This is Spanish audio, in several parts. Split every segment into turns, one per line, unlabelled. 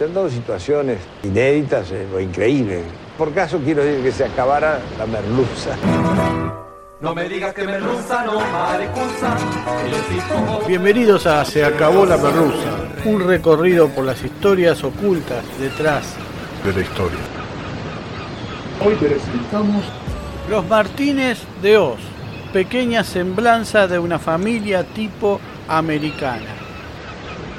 Son dos situaciones inéditas eh, o increíbles. Por caso quiero decir que se acabara la merluza.
No me digas que merluza, no pongo-
Bienvenidos a Se acabó la merluza, un recorrido por las historias ocultas detrás
de la historia.
Hoy presentamos
Los Martínez de Oz, pequeña semblanza de una familia tipo americana.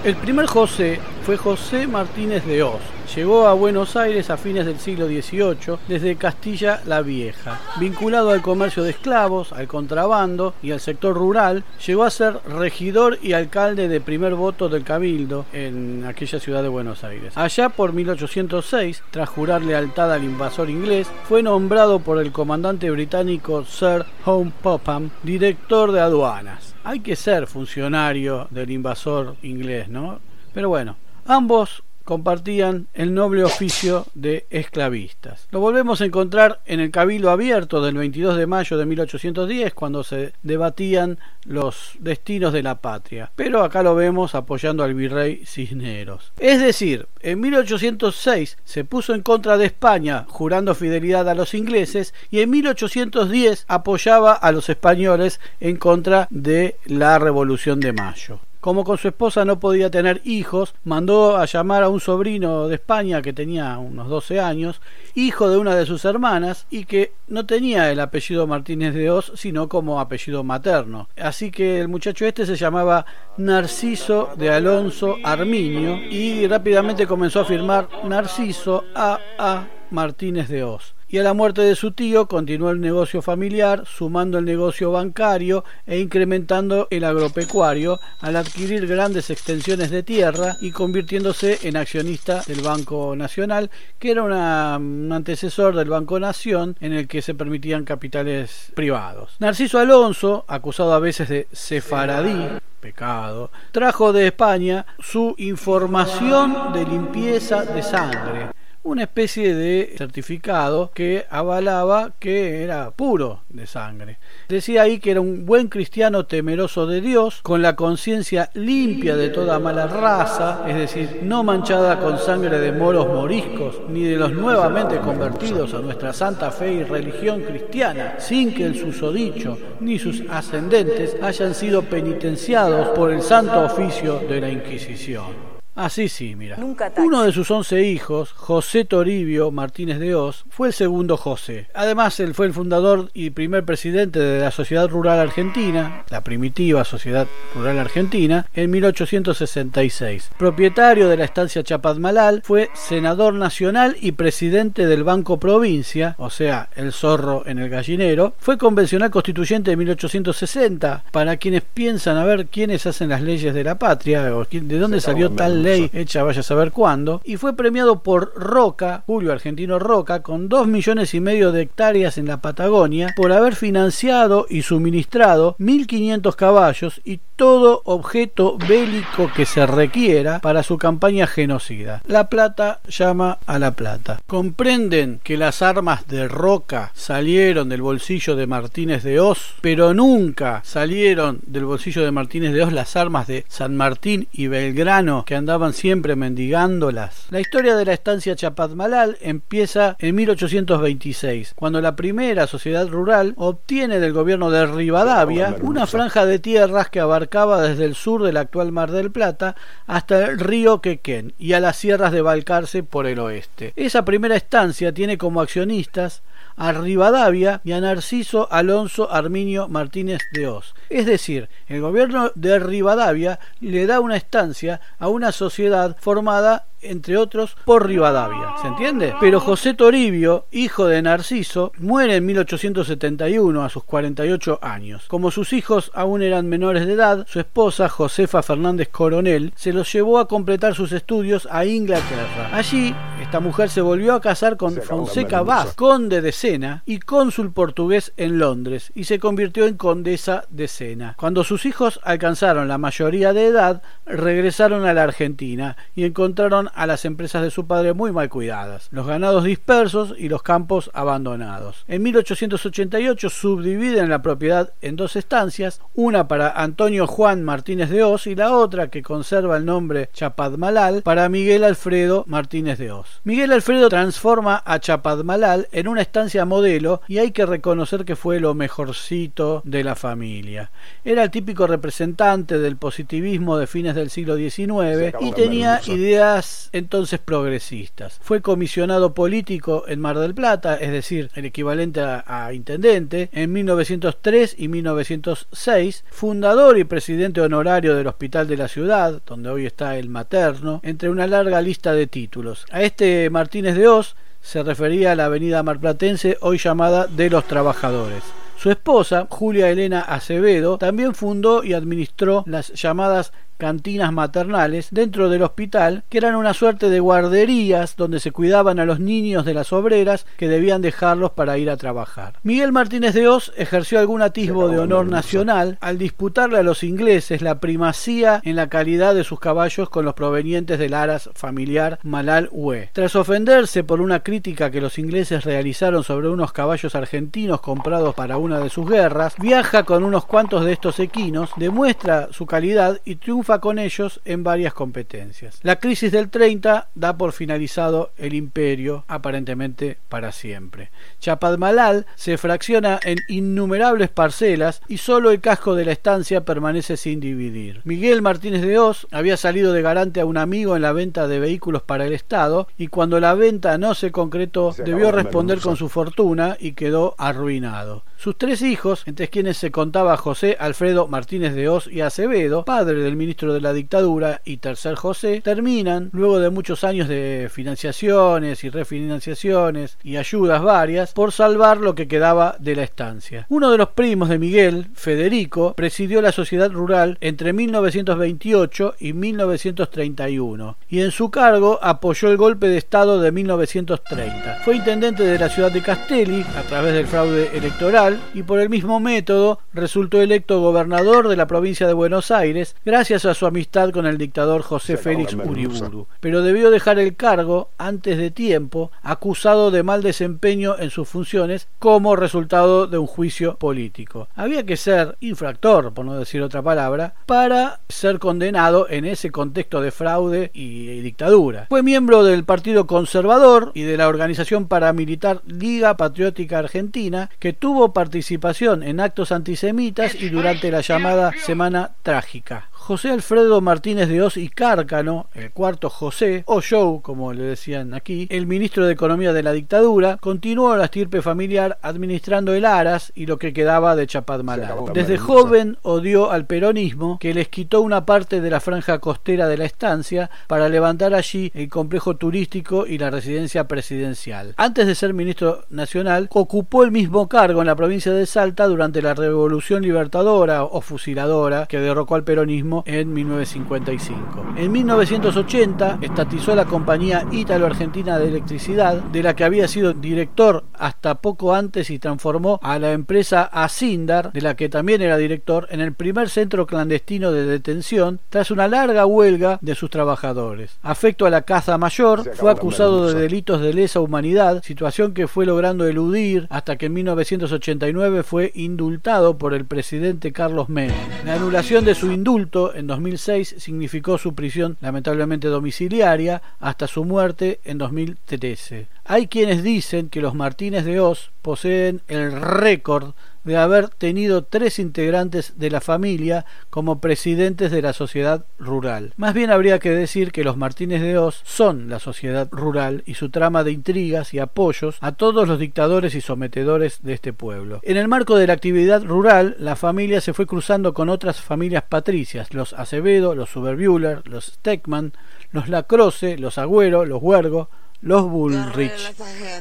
El primer José José Martínez de Oz. Llegó a Buenos Aires a fines del siglo XVIII desde Castilla la Vieja. Vinculado al comercio de esclavos, al contrabando y al sector rural, llegó a ser regidor y alcalde de primer voto del Cabildo en aquella ciudad de Buenos Aires. Allá por 1806, tras jurar lealtad al invasor inglés, fue nombrado por el comandante británico Sir Home Popham director de aduanas. Hay que ser funcionario del invasor inglés, ¿no? Pero bueno, ambos compartían el noble oficio de esclavistas. Lo volvemos a encontrar en el Cabildo Abierto del 22 de mayo de 1810, cuando se debatían los destinos de la patria. Pero acá lo vemos apoyando al virrey Cisneros. Es decir, en 1806 se puso en contra de España, jurando fidelidad a los ingleses, y en 1810 apoyaba a los españoles en contra de la Revolución de Mayo. Como con su esposa no podía tener hijos, mandó a llamar a un sobrino de España que tenía unos 12 años, hijo de una de sus hermanas, y que no tenía el apellido Martínez de Oz, sino como apellido materno. Así que el muchacho este se llamaba Narciso de Alonso Arminio y rápidamente comenzó a firmar Narciso A. A. Martínez de Oz y a la muerte de su tío continuó el negocio familiar, sumando el negocio bancario e incrementando el agropecuario al adquirir grandes extensiones de tierra y convirtiéndose en accionista del Banco Nacional, que era un antecesor del Banco Nación en el que se permitían capitales privados. Narciso Alonso, acusado a veces de sefaradí, pecado, trajo de España su información de limpieza de sangre una especie de certificado que avalaba que era puro de sangre. Decía ahí que era un buen cristiano temeroso de Dios, con la conciencia limpia de toda mala raza, es decir, no manchada con sangre de moros moriscos, ni de los nuevamente convertidos a nuestra santa fe y religión cristiana, sin que el susodicho ni sus ascendentes hayan sido penitenciados por el santo oficio de la Inquisición. Así sí, mira. Uno de sus once hijos, José Toribio Martínez de Oz, fue el segundo José. Además, él fue el fundador y primer presidente de la Sociedad Rural Argentina, la primitiva Sociedad Rural Argentina, en 1866. Propietario de la estancia Chapadmalal, fue senador nacional y presidente del Banco Provincia, o sea, el zorro en el gallinero. Fue convencional constituyente de 1860. Para quienes piensan a ver quiénes hacen las leyes de la patria, o de dónde salió tal ley hecha vaya a saber cuándo, y fue premiado por Roca, Julio Argentino Roca, con dos millones y medio de hectáreas en la Patagonia, por haber financiado y suministrado 1.500 caballos y todo objeto bélico que se requiera para su campaña genocida. La Plata llama a la Plata. Comprenden que las armas de Roca salieron del bolsillo de Martínez de Oz, pero nunca salieron del bolsillo de Martínez de Oz las armas de San Martín y Belgrano que andaban siempre mendigándolas. La historia de la estancia Chapadmalal empieza en 1826, cuando la primera sociedad rural obtiene del gobierno de Rivadavia una franja de tierras que abarcaba desde el sur del actual Mar del Plata hasta el río Quequén y a las sierras de Balcarce por el oeste. Esa primera estancia tiene como accionistas a Rivadavia y a Narciso Alonso Arminio Martínez de Oz. Es decir, el gobierno de Rivadavia le da una estancia a una sociedad formada entre otros por Rivadavia, ¿se entiende? Pero José Toribio, hijo de Narciso, muere en 1871 a sus 48 años. Como sus hijos aún eran menores de edad, su esposa, Josefa Fernández Coronel, se los llevó a completar sus estudios a Inglaterra. Allí, esta mujer se volvió a casar con Fonseca Vaz, conde de Sena y cónsul portugués en Londres, y se convirtió en condesa de Sena. Cuando sus hijos alcanzaron la mayoría de edad, regresaron a la Argentina y encontraron a las empresas de su padre muy mal cuidadas, los ganados dispersos y los campos abandonados. En 1888 subdividen la propiedad en dos estancias, una para Antonio Juan Martínez de Oz y la otra que conserva el nombre Chapadmalal para Miguel Alfredo Martínez de Oz. Miguel Alfredo transforma a Chapadmalal en una estancia modelo y hay que reconocer que fue lo mejorcito de la familia. Era el típico representante del positivismo de fines del siglo XIX y tenía ideas entonces progresistas. Fue comisionado político en Mar del Plata, es decir, el equivalente a, intendente, en 1903 y 1906, fundador y presidente honorario del Hospital de la Ciudad, donde hoy está el materno, entre una larga lista de títulos. A este Martínez de Oz se refería la avenida marplatense hoy llamada de los Trabajadores. Su esposa, Julia Elena Acevedo, también fundó y administró las llamadas cantinas maternales dentro del hospital, que eran una suerte de guarderías donde se cuidaban a los niños de las obreras que debían dejarlos para ir a trabajar. Miguel Martínez de Oz ejerció algún atisbo de honor nacional al disputarle a los ingleses la primacía en la calidad de sus caballos con los provenientes del aras familiar Malal Hue. Tras ofenderse por una crítica que los ingleses realizaron sobre unos caballos argentinos comprados para una de sus guerras, viaja con unos cuantos de estos equinos, demuestra su calidad y triunfa con ellos en varias competencias. La crisis del 30 da por finalizado el imperio, aparentemente para siempre. Chapadmalal se fracciona en innumerables parcelas y solo el casco de la estancia permanece sin dividir. Miguel Martínez de Oz había salido de garante a un amigo en la venta de vehículos para el Estado y cuando la venta no se concretó debió responder con su fortuna y quedó arruinado. Sus tres hijos, entre quienes se contaba José Alfredo Martínez de Oz y Acevedo, padre del ministro de la dictadura y tercer José, terminan, luego de muchos años de financiaciones y refinanciaciones y ayudas varias, por salvar lo que quedaba de la estancia. Uno de los primos de Miguel, Federico, presidió la sociedad rural entre 1928 y 1931 y en su cargo apoyó el golpe de Estado de 1930. Fue intendente de la ciudad de Castelli a través del fraude electoral y por el mismo método resultó electo gobernador de la provincia de Buenos Aires gracias a su amistad con el dictador José Félix Uriburu. Pero debió dejar el cargo antes de tiempo, acusado de mal desempeño en sus funciones como resultado de un juicio político. Había que ser infractor, por no decir otra palabra, para ser condenado en ese contexto de fraude y dictadura. Fue miembro del Partido Conservador y de la organización paramilitar Liga Patriótica Argentina, que tuvo participación en actos antisemitas y durante la llamada Semana Trágica. José Alfredo Martínez de Oz y Cárcano, el cuarto José, o Joe, como le decían aquí, el ministro de Economía de la dictadura, continuó la estirpe familiar administrando el Aras y lo que quedaba de Chapadmalal. Desde joven odió al peronismo, que les quitó una parte de la franja costera de la estancia para levantar allí el complejo turístico y la residencia presidencial. Antes de ser ministro nacional, ocupó el mismo cargo en la provincia de Salta durante la Revolución Libertadora o Fusiladora que derrocó al peronismo en 1955. En 1980 estatizó la compañía Ítalo-Argentina de Electricidad, de la que había sido director hasta poco antes y transformó a la empresa Asindar, de la que también era director, en el primer centro clandestino de detención tras una larga huelga de sus trabajadores. Afecto a la caza mayor, fue acusado de delitos de lesa humanidad, situación que fue logrando eludir hasta que en 1989 fue indultado por el presidente Carlos Menem. La anulación de su indulto en 2006 significó su prisión lamentablemente domiciliaria hasta su muerte en 2013. Hay quienes dicen que los Martínez de Oz poseen el récord de haber tenido tres integrantes de la familia como presidentes de la sociedad rural. Más bien habría que decir que los Martínez de Oz son la sociedad rural y su trama de intrigas y apoyos a todos los dictadores y sometedores de este pueblo. En el marco de la actividad rural, la familia se fue cruzando con otras familias patricias, los Acevedo, los Suberbuehler, los Steckman, los Lacroce, los Agüero, los Huergo, los Bullrich.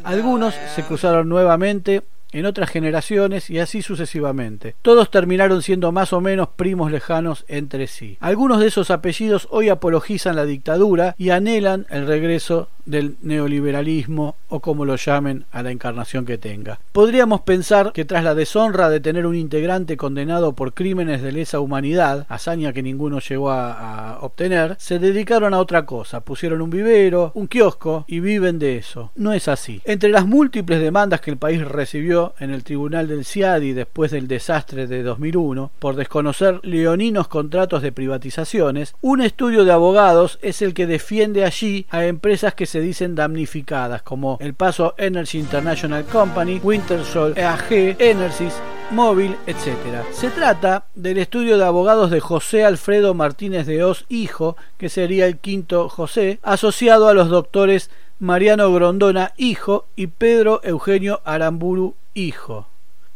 Algunos se cruzaron nuevamente en otras generaciones y así sucesivamente. Todos terminaron siendo más o menos primos lejanos entre sí. Algunos de esos apellidos hoy apologizan la dictadura y anhelan el regreso del neoliberalismo o como lo llamen a la encarnación que tenga. Podríamos pensar que tras la deshonra de tener un integrante condenado por crímenes de lesa humanidad, hazaña que ninguno llegó a, obtener, se dedicaron a otra cosa, pusieron un vivero, un kiosco y viven de eso. No es así. Entre las múltiples demandas que el país recibió en el tribunal del CIADI después del desastre de 2001 por desconocer leoninos contratos de privatizaciones, un estudio de abogados es el que defiende allí a empresas que se dicen damnificadas como El Paso Energy International Company, Wintersol EAG, Enersys, móvil, etc. Se trata del estudio de abogados de José Alfredo Martínez de Oz, hijo, que sería el quinto José, asociado a los doctores Mariano Grondona, hijo, y Pedro Eugenio Aramburu, hijo.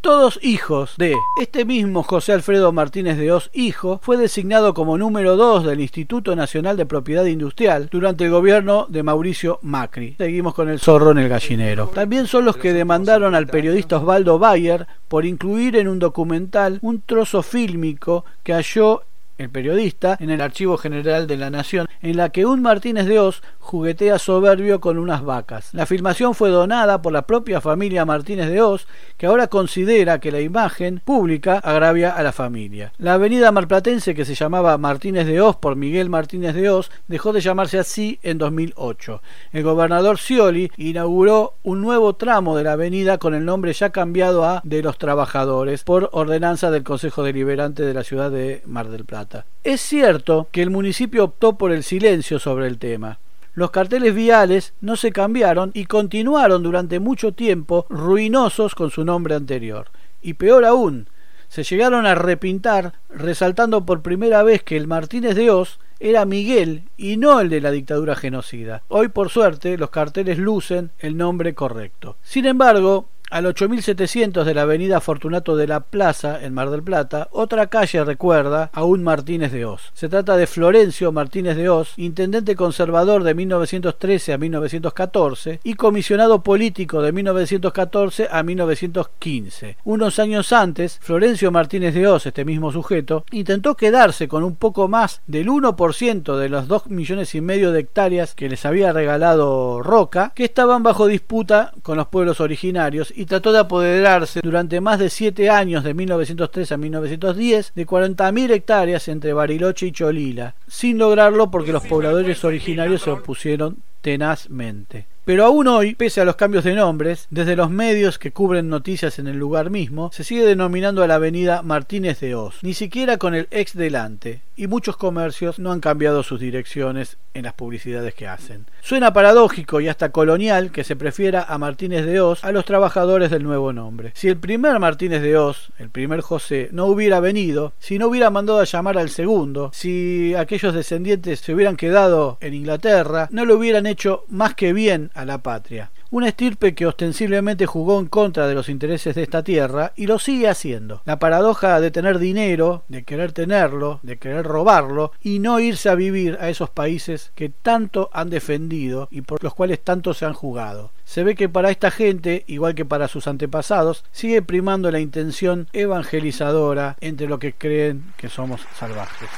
Todos hijos de este mismo José Alfredo Martínez de Oz, hijo, fue designado como número 2 del Instituto Nacional de Propiedad Industrial durante el gobierno de Mauricio Macri. Seguimos con el zorro en el gallinero. También son los que demandaron al periodista Osvaldo Bayer por incluir en un documental un trozo fílmico que halló el periodista, en el Archivo General de la Nación, en la que un Martínez de Oz juguetea soberbio con unas vacas. La filmación fue donada por la propia familia Martínez de Oz, que ahora considera que la imagen pública agravia a la familia. La avenida marplatense, que se llamaba Martínez de Oz por Miguel Martínez de Oz, dejó de llamarse así en 2008. El gobernador Scioli inauguró un nuevo tramo de la avenida con el nombre ya cambiado a de los trabajadores por ordenanza del Consejo Deliberante de la ciudad de Mar del Plata. Es cierto que el municipio optó por el silencio sobre el tema. Los carteles viales no se cambiaron y continuaron durante mucho tiempo ruinosos con su nombre anterior. Y peor aún, se llegaron a repintar resaltando por primera vez que el Martínez de Oz era Miguel y no el de la dictadura genocida. Hoy por suerte los carteles lucen el nombre correcto. Sin embargo, al 8700 de la avenida Fortunato de la Plaza, en Mar del Plata, otra calle recuerda a un Martínez de Oz. Se trata de Florencio Martínez de Oz, intendente conservador de 1913 a 1914 y comisionado político de 1914 a 1915. Unos años antes, Florencio Martínez de Oz, este mismo sujeto, intentó quedarse con un poco más del 1% de los 2 millones y medio de hectáreas que les había regalado Roca, que estaban bajo disputa con los pueblos originarios y trató de apoderarse durante más de siete años, de 1903 a 1910, de 40.000 hectáreas entre Bariloche y Cholila, sin lograrlo porque los pobladores originarios se opusieron tenazmente. Pero aún hoy, pese a los cambios de nombres, desde los medios que cubren noticias en el lugar mismo, se sigue denominando a la avenida Martínez de Oz, ni siquiera con el ex delante, y muchos comercios no han cambiado sus direcciones en las publicidades que hacen. Suena paradójico y hasta colonial que se prefiera a Martínez de Oz a los trabajadores del nuevo nombre. Si el primer Martínez de Oz, el primer José, no hubiera venido, si no hubiera mandado a llamar al segundo, si aquellos descendientes se hubieran quedado en Inglaterra, no lo hubieran hecho más que bien a la patria. Una estirpe que ostensiblemente jugó en contra de los intereses de esta tierra y lo sigue haciendo. La paradoja de tener dinero, de querer tenerlo, de querer robarlo y no irse a vivir a esos países que tanto han defendido y por los cuales tanto se han jugado. Se ve que para esta gente, igual que para sus antepasados, sigue primando la intención evangelizadora entre lo que creen que somos salvajes.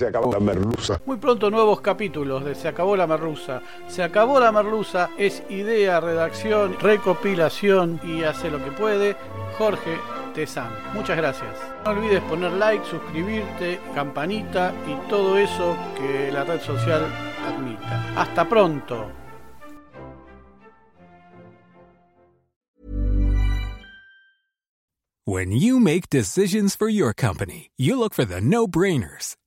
Se acabó la merluza.
Muy pronto nuevos capítulos de Se acabó la merluza. Se acabó la merluza es idea, redacción, recopilación y hace lo que puede Jorge Tezán. Muchas gracias. No olvides poner like, suscribirte, campanita y todo eso que la red social admita. Hasta pronto.
When you make decisions for your company, you look for the no-brainers.